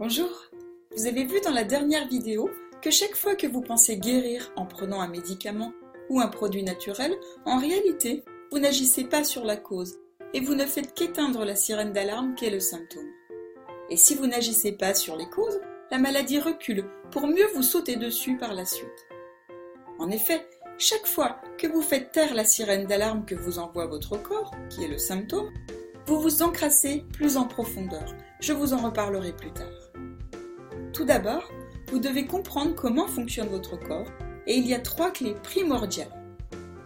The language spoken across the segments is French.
Bonjour Vous avez vu dans la dernière vidéo que chaque fois que vous pensez guérir en prenant un médicament ou un produit naturel, en réalité, vous n'agissez pas sur la cause et vous ne faites qu'éteindre la sirène d'alarme qu'est le symptôme. Et si vous n'agissez pas sur les causes, la maladie recule pour mieux vous sauter dessus par la suite. En effet, chaque fois que vous faites taire la sirène d'alarme que vous envoie votre corps, qui est le symptôme, vous vous encrassez plus en profondeur. Je vous en reparlerai plus tard. Tout d'abord, vous devez comprendre comment fonctionne votre corps et il y a trois clés primordiales.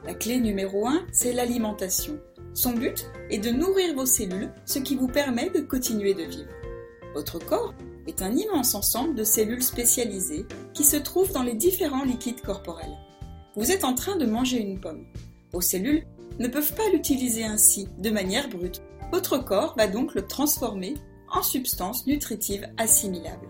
La clé numéro 1, c'est l'alimentation. Son but est de nourrir vos cellules, ce qui vous permet de continuer de vivre. Votre corps est un immense ensemble de cellules spécialisées qui se trouvent dans les différents liquides corporels. Vous êtes en train de manger une pomme. Vos cellules ne peuvent pas l'utiliser ainsi, de manière brute. Votre corps va donc le transformer en substance nutritive assimilable.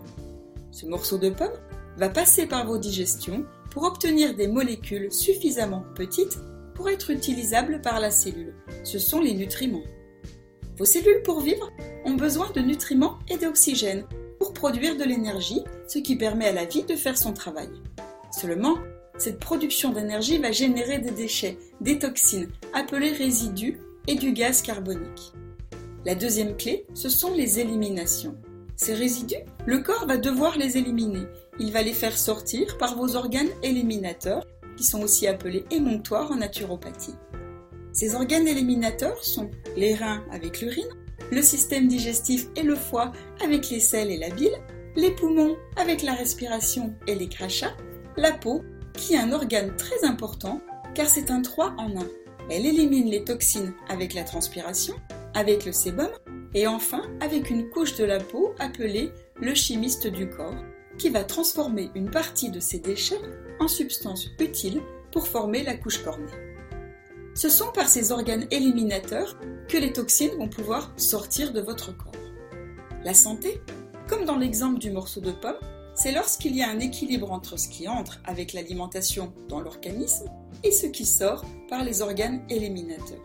Ce morceau de pomme va passer par vos digestions pour obtenir des molécules suffisamment petites pour être utilisables par la cellule. Ce sont les nutriments. Vos cellules pour vivre ont besoin de nutriments et d'oxygène pour produire de l'énergie, ce qui permet à la vie de faire son travail. Seulement, cette production d'énergie va générer des déchets, des toxines, appelés résidus, et du gaz carbonique. La deuxième clé, ce sont les éliminations. Ces résidus, le corps va devoir les éliminer. Il va les faire sortir par vos organes éliminateurs, qui sont aussi appelés émonctoires en naturopathie. Ces organes éliminateurs sont les reins avec l'urine, le système digestif et le foie avec les selles et la bile, les poumons avec la respiration et les crachats, la peau qui est un organe très important car c'est un 3 en 1. Elle élimine les toxines avec la transpiration, avec le sébum et enfin avec une couche de la peau appelée le chimiste du corps, qui va transformer une partie de ces déchets en substances utiles pour former la couche cornée. Ce sont par ces organes éliminateurs que les toxines vont pouvoir sortir de votre corps. La santé, comme dans l'exemple du morceau de pomme, c'est lorsqu'il y a un équilibre entre ce qui entre avec l'alimentation dans l'organisme et ce qui sort par les organes éliminateurs.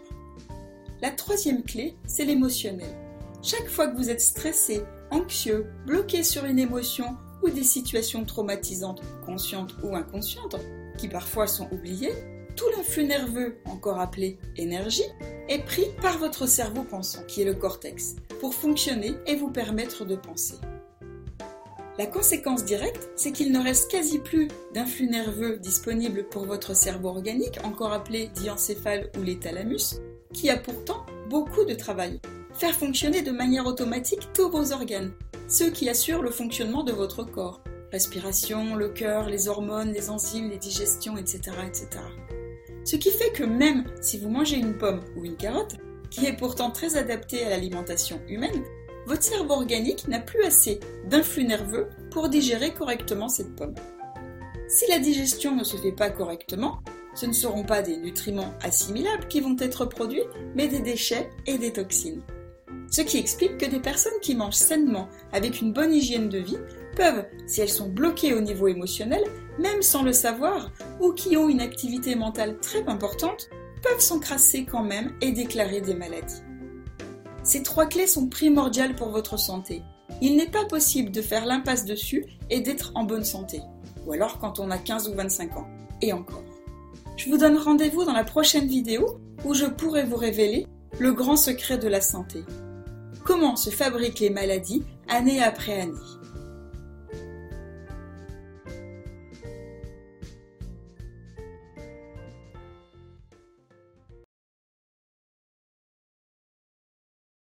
La troisième clé, c'est l'émotionnel. Chaque fois que vous êtes stressé, anxieux, bloqué sur une émotion ou des situations traumatisantes, conscientes ou inconscientes, qui parfois sont oubliées, tout l'influx nerveux, encore appelé énergie, est pris par votre cerveau pensant, qui est le cortex, pour fonctionner et vous permettre de penser. La conséquence directe, c'est qu'il ne reste quasi plus d'influx nerveux disponible pour votre cerveau organique, encore appelé diencéphale ou les thalamus, qui a pourtant beaucoup de travail faire fonctionner de manière automatique tous vos organes, ceux qui assurent le fonctionnement de votre corps. Respiration, le cœur, les hormones, les enzymes, les digestions, etc., etc. Ce qui fait que même si vous mangez une pomme ou une carotte, qui est pourtant très adaptée à l'alimentation humaine, votre cerveau organique n'a plus assez d'influx nerveux pour digérer correctement cette pomme. Si la digestion ne se fait pas correctement, ce ne seront pas des nutriments assimilables qui vont être produits, mais des déchets et des toxines. Ce qui explique que des personnes qui mangent sainement, avec une bonne hygiène de vie, peuvent, si elles sont bloquées au niveau émotionnel, même sans le savoir, ou qui ont une activité mentale très importante, peuvent s'encrasser quand même et déclarer des maladies. Ces trois clés sont primordiales pour votre santé. Il n'est pas possible de faire l'impasse dessus et d'être en bonne santé. Ou alors quand on a 15 ou 25 ans. Et encore. Je vous donne rendez-vous dans la prochaine vidéo où je pourrai vous révéler le grand secret de la santé comment se fabriquent les maladies année après année.